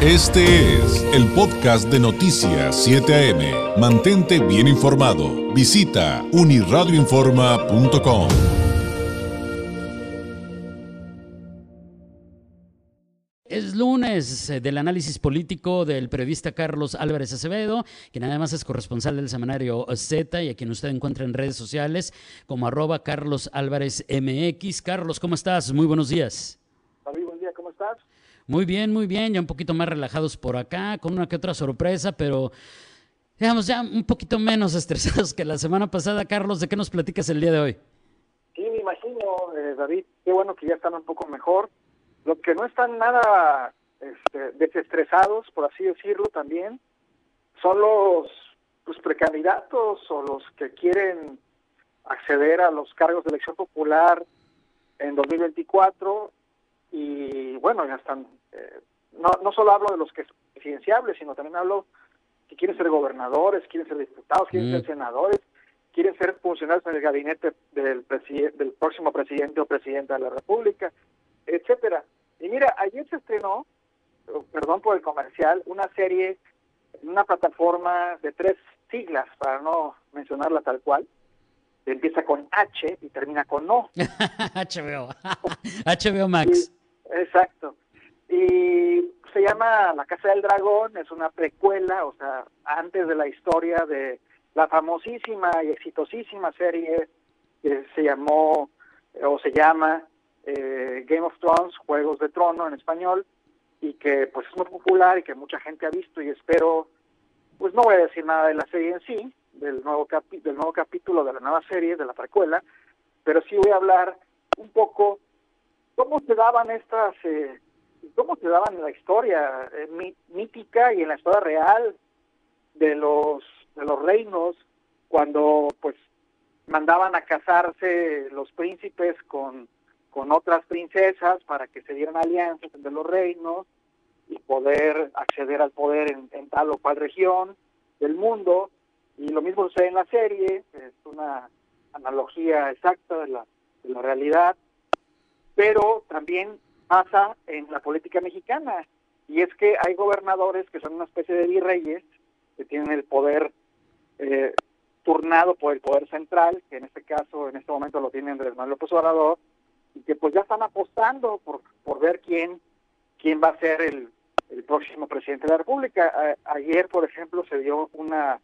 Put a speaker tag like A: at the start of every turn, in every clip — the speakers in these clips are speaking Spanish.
A: Este es el podcast de Noticias 7 AM. Mantente bien informado. Visita uniradioinforma.com.
B: Es lunes eh, del análisis político del periodista Carlos Álvarez Acevedo, quien además es corresponsal del semanario Z y a quien usted encuentra en redes sociales como arroba Carlos Álvarez MX. Carlos, ¿cómo estás? Muy buenos días.
C: David, buen día, ¿cómo estás?
B: Muy bien, muy bien, ya un poquito más relajados por acá, con una que otra sorpresa, pero digamos ya un poquito menos estresados que la semana pasada. Carlos, ¿de qué nos platicas el día de hoy?
C: Sí, me imagino, eh, David, qué bueno que ya están un poco mejor. Lo que no están nada este, desestresados, por así decirlo, también, son los pues, precandidatos o los que quieren acceder a los cargos de elección popular en 2024 y bueno, ya están, eh, no, no solo hablo de los que son presidenciables, sino también hablo que quieren ser gobernadores, quieren ser diputados, quieren
B: Mm.
C: ser senadores, quieren ser funcionarios en el gabinete del, del próximo presidente o presidenta de la República, etcétera. Y mira, ayer se estrenó, eh, perdón por el comercial, una serie una plataforma de tres siglas, para no mencionarla tal cual, empieza con H y termina con O.
B: HBO. HBO Max.
C: Exacto. Y se llama La Casa del Dragón, es una precuela, o sea, antes de la historia de la famosísima y exitosísima serie que se llamó o se llama eh, Game of Thrones, Juegos de Trono en español, y que pues es muy popular y que mucha gente ha visto y espero, pues no voy a decir nada de la serie en sí, del nuevo, capi del nuevo capítulo de la nueva serie, de la precuela, pero sí voy a hablar un poco cómo se daban estas, eh, cómo se daban en la historia eh, mí- mítica y en la historia real de los de los reinos cuando pues mandaban a casarse los príncipes con con otras princesas para que se dieran alianzas entre los reinos y poder acceder al poder en, en tal o cual región del mundo. Y lo mismo sucede en la serie es una analogía exacta de la, de la realidad pero también pasa en la política mexicana y es que hay gobernadores que son una especie de virreyes que tienen el poder eh, turnado por el poder central que en este caso en este momento lo tiene Andrés Manuel López Obrador y que pues ya están apostando por, por ver quién quién va a ser el, el próximo presidente de la República. Ayer, por ejemplo, se dio una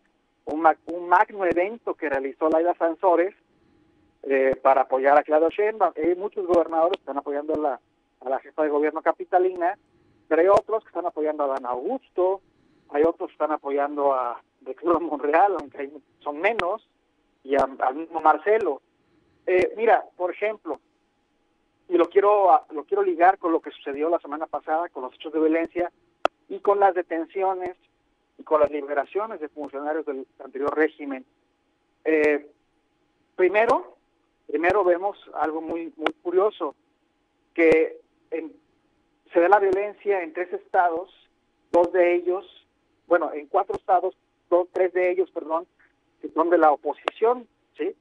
C: un, un magno evento que realizó Laida Sansores eh, para apoyar a Claudio Sheinbaum. Hay muchos gobernadores que están apoyando a la, a la jefa de gobierno capitalina, pero hay otros que están apoyando a Dan Augusto, hay otros que están apoyando a de Club Monreal, aunque son menos, y a- al mismo Marcelo. Eh, mira, por ejemplo, y lo quiero lo quiero ligar con lo que sucedió la semana pasada con los hechos de violencia y con las detenciones y con las liberaciones de funcionarios del anterior régimen. Eh, primero, primero vemos algo muy muy curioso que en- se da la violencia en tres estados, dos de ellos, bueno, en cuatro estados, dos, tres de ellos, perdón, que son de la oposición, ¿sí? Eh,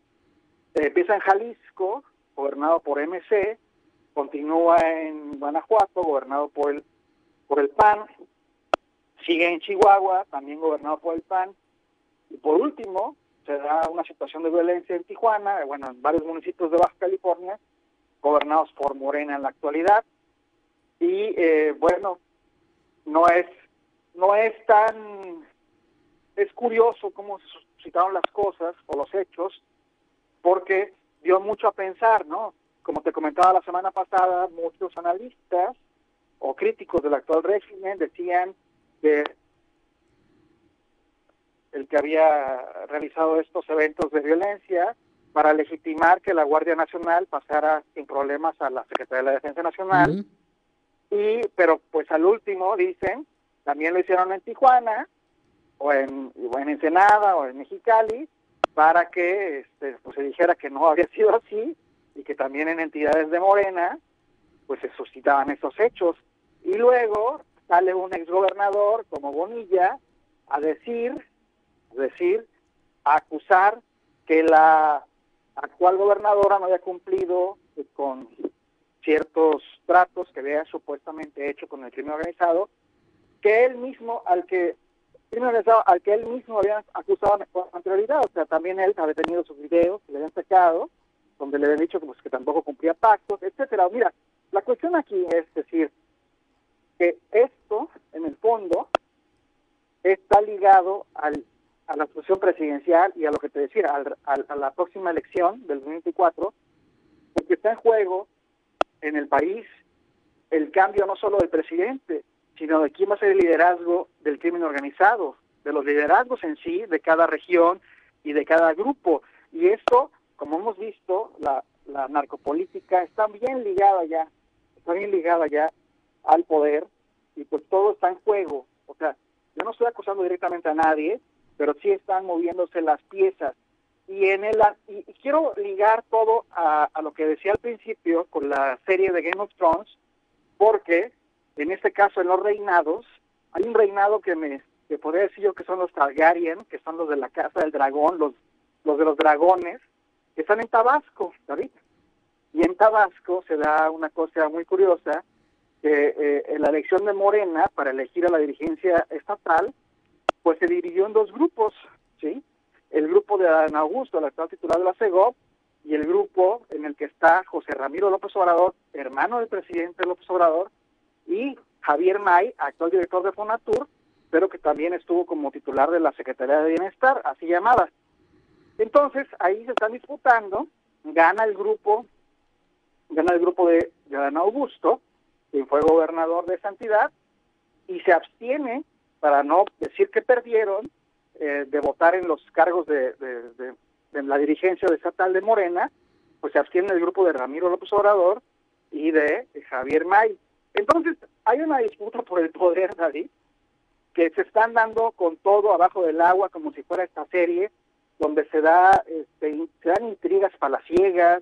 C: empieza en Jalisco, gobernado por MC, continúa en Guanajuato, gobernado por el por el PAN, sigue en Chihuahua, también gobernado por el PAN, y por último se da una situación de violencia en Tijuana, bueno, en varios municipios de Baja California, gobernados por Morena en la actualidad, y eh, bueno, no es no es tan es curioso cómo se suscitaron las cosas o los hechos, porque dio mucho a pensar, ¿no? Como te comentaba la semana pasada, muchos analistas o críticos del actual régimen decían que el que había realizado estos eventos de violencia para legitimar que la Guardia Nacional pasara sin problemas a la Secretaría de la Defensa Nacional. Y pero pues al último dicen también lo hicieron en Tijuana o en, o en Ensenada o en Mexicali para que este, pues se dijera que no había sido así y que también en entidades de Morena pues se suscitaban esos hechos. Y luego sale un exgobernador como Bonilla a decir a decir a acusar que la actual gobernadora no había cumplido con ciertos tratos que había supuestamente hecho con el crimen organizado que él mismo, al que al que él mismo había acusado con anterioridad, o sea, también él había tenido sus videos que le habían sacado, donde le habían dicho pues, que tampoco cumplía pactos, etcétera. Mira, la cuestión aquí es decir que esto, en el fondo, está ligado al, a la sucesión presidencial y a lo que te decía, a la próxima elección del 2024, porque está en juego en el país el cambio no solo del presidente, sino de quién va a ser el liderazgo del crimen organizado, de los liderazgos en sí, de cada región y de cada grupo. Y esto, como hemos visto, la, la narcopolítica está bien ligada ya, está bien ligada ya al poder y pues todo está en juego. O sea, yo no estoy acusando directamente a nadie, pero sí están moviéndose las piezas. Y en el y, quiero ligar todo a, lo que decía al principio con la serie de Game of Thrones, porque en este caso en los reinados, hay un reinado que me que podría decir yo que son los Targaryen, que son los de la casa del dragón, los, los de los dragones, que están en Tabasco, David. Y en Tabasco se da una cosa muy curiosa, eh, en la elección de Morena para elegir a la dirigencia estatal, pues se dividió en dos grupos, ¿sí? El grupo de Adán Augusto, el actual titular de la CEGOP, y el grupo en el que está José Ramiro López Obrador, hermano del presidente López Obrador, y Javier May, actual director de Fonatur, pero que también estuvo como titular de la Secretaría de Bienestar, así llamada. Entonces, ahí se están disputando, gana el grupo, gana el grupo de, Adán Augusto, quien fue gobernador de Santidad, y se abstiene, para no decir que perdieron, eh, de votar en los cargos de, de, la dirigencia de estatal de Morena, pues se abstiene el grupo de Ramiro López Obrador y de Javier May. Entonces, hay una disputa por el poder, David, que se están dando con todo abajo del agua, como si fuera esta serie, donde se da, este, se dan intrigas palaciegas,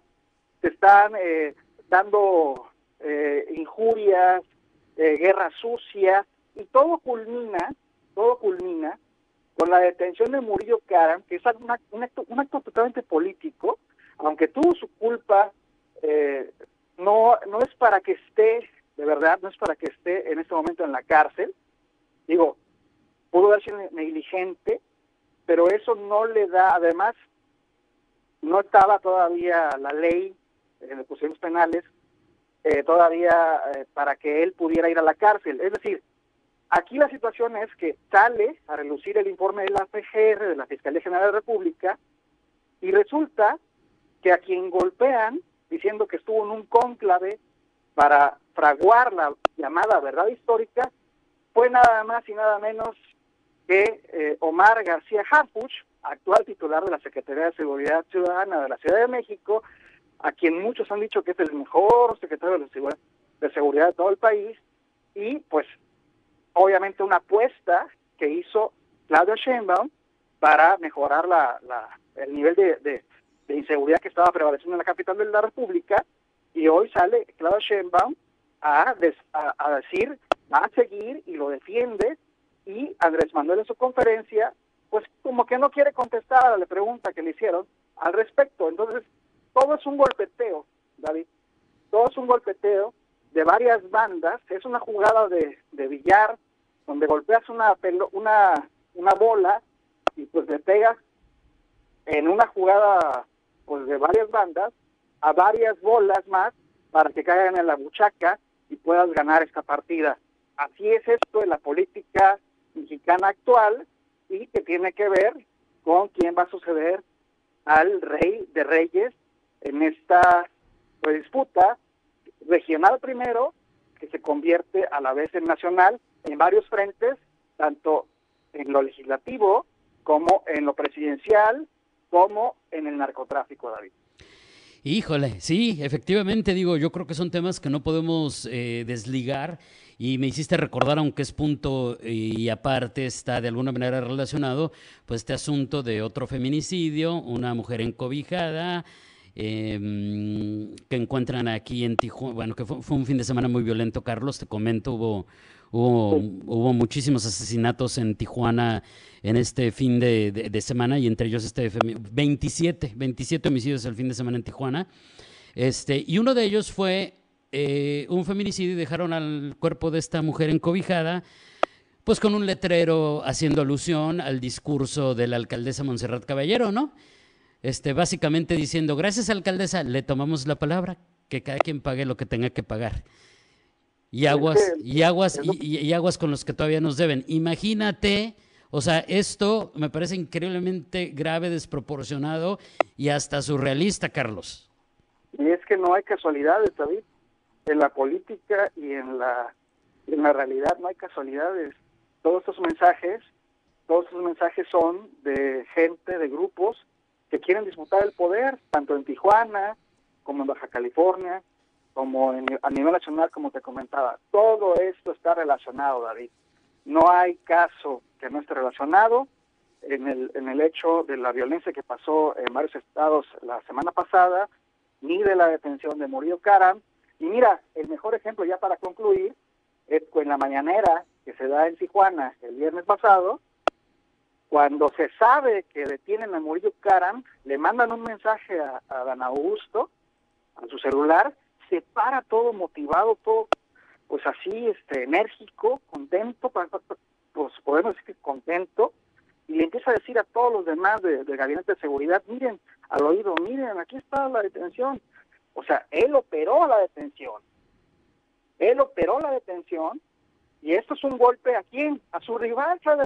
C: se están eh, dando eh, injurias, eh, guerra sucia, y todo culmina, todo culmina con la detención de Murillo Karam, que es un, acto, un acto totalmente político, aunque tuvo su culpa, no, no es para que esté de verdad, no es para que esté en este momento en la cárcel. Digo, pudo darse negligente, pero eso no le da, además, no estaba todavía la ley en los penales eh, todavía eh, para que él pudiera ir a la cárcel. Es decir, aquí la situación es que sale a relucir el informe de la FGR, de la Fiscalía General de la República, y resulta que a quien golpean diciendo que estuvo en un cónclave para fraguar la llamada verdad histórica fue nada más y nada menos que eh, Omar García Harfuch, actual titular de la Secretaría de Seguridad Ciudadana de la Ciudad de México, a quien muchos han dicho que es el mejor secretario de, seguridad de todo el país, y pues obviamente una apuesta que hizo Claudio Sheinbaum para mejorar la, el nivel de, inseguridad que estaba prevaleciendo en la capital de la República, y hoy sale Claudio Sheinbaum a, a, decir, va a seguir y lo defiende, y Andrés Manuel en su conferencia, pues como que no quiere contestar a la pregunta que le hicieron al respecto. Entonces, todo es un golpeteo, David, todo es un golpeteo de varias bandas, es una jugada de, de billar, donde golpeas una, una, una bola y pues le pegas en una jugada pues de varias bandas a varias bolas más para que caigan en la buchaca y puedas ganar esta partida. Así es esto de la política mexicana actual y que tiene que ver con quién va a suceder al rey de reyes en esta pues, disputa regional primero, que se convierte a la vez en nacional en varios frentes, tanto en lo legislativo como en lo presidencial, como en el narcotráfico, David.
B: Híjole, sí, efectivamente, digo, yo creo que son temas que no podemos eh, desligar y me hiciste recordar, aunque es punto y aparte está de alguna manera relacionado, pues este asunto de otro feminicidio, una mujer encobijada, eh, que encuentran aquí en Tijuana, bueno, que fue, fue, un fin de semana muy violento, Carlos, te comento, hubo Hubo, hubo muchísimos asesinatos en Tijuana en este fin de, semana y entre ellos este 27, 27 homicidios el fin de semana en Tijuana. Este, y uno de ellos fue eh, un feminicidio y dejaron al cuerpo de esta mujer encobijada Pues con un letrero haciendo alusión al discurso de la alcaldesa Montserrat Caballero, ¿no? Este, básicamente diciendo, gracias alcaldesa, le tomamos la palabra, que cada quien pague lo que tenga que pagar. Y aguas, y aguas, y, aguas con los que todavía nos deben. Imagínate, o sea, esto me parece increíblemente grave, desproporcionado y hasta surrealista, Carlos.
C: Y es que no hay casualidades, David. En la política y en la, en la realidad no hay casualidades. Todos estos mensajes, todos estos mensajes son de gente, de grupos que quieren disputar el poder, tanto en Tijuana como en Baja California, como a nivel nacional, como te comentaba. Todo esto está relacionado, David. No hay caso que no esté relacionado en el, en el hecho de la violencia que pasó en varios estados la semana pasada, ni de la detención de Murillo Karam. Y mira, el mejor ejemplo ya para concluir es en la mañanera que se da en Tijuana el viernes pasado, cuando se sabe que detienen a Murillo Karam, le mandan un mensaje a, Dan Augusto, a su celular, se para todo motivado, todo pues así, este, enérgico, contento, pues podemos decir que contento, y le empieza a decir a todos los demás del gabinete de seguridad, miren, al oído, miren, aquí está la detención. O sea, él operó la detención. Él operó la detención y esto es un golpe a quién? A su rival, Claudia.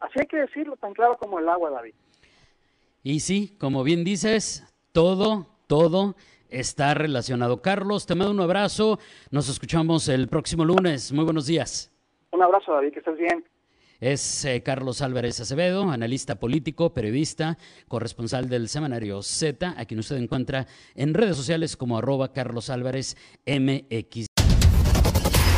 C: Así hay que decirlo tan claro como el agua, David.
B: Y sí, como bien dices, todo, todo está relacionado. Carlos, te mando un abrazo. Nos escuchamos el próximo lunes. Muy buenos días.
C: Un abrazo, David, que estés bien.
B: Es eh, Carlos Álvarez Acevedo, analista político, periodista, corresponsal del semanario Z, a quien usted encuentra en redes sociales como arroba Carlos Álvarez MX.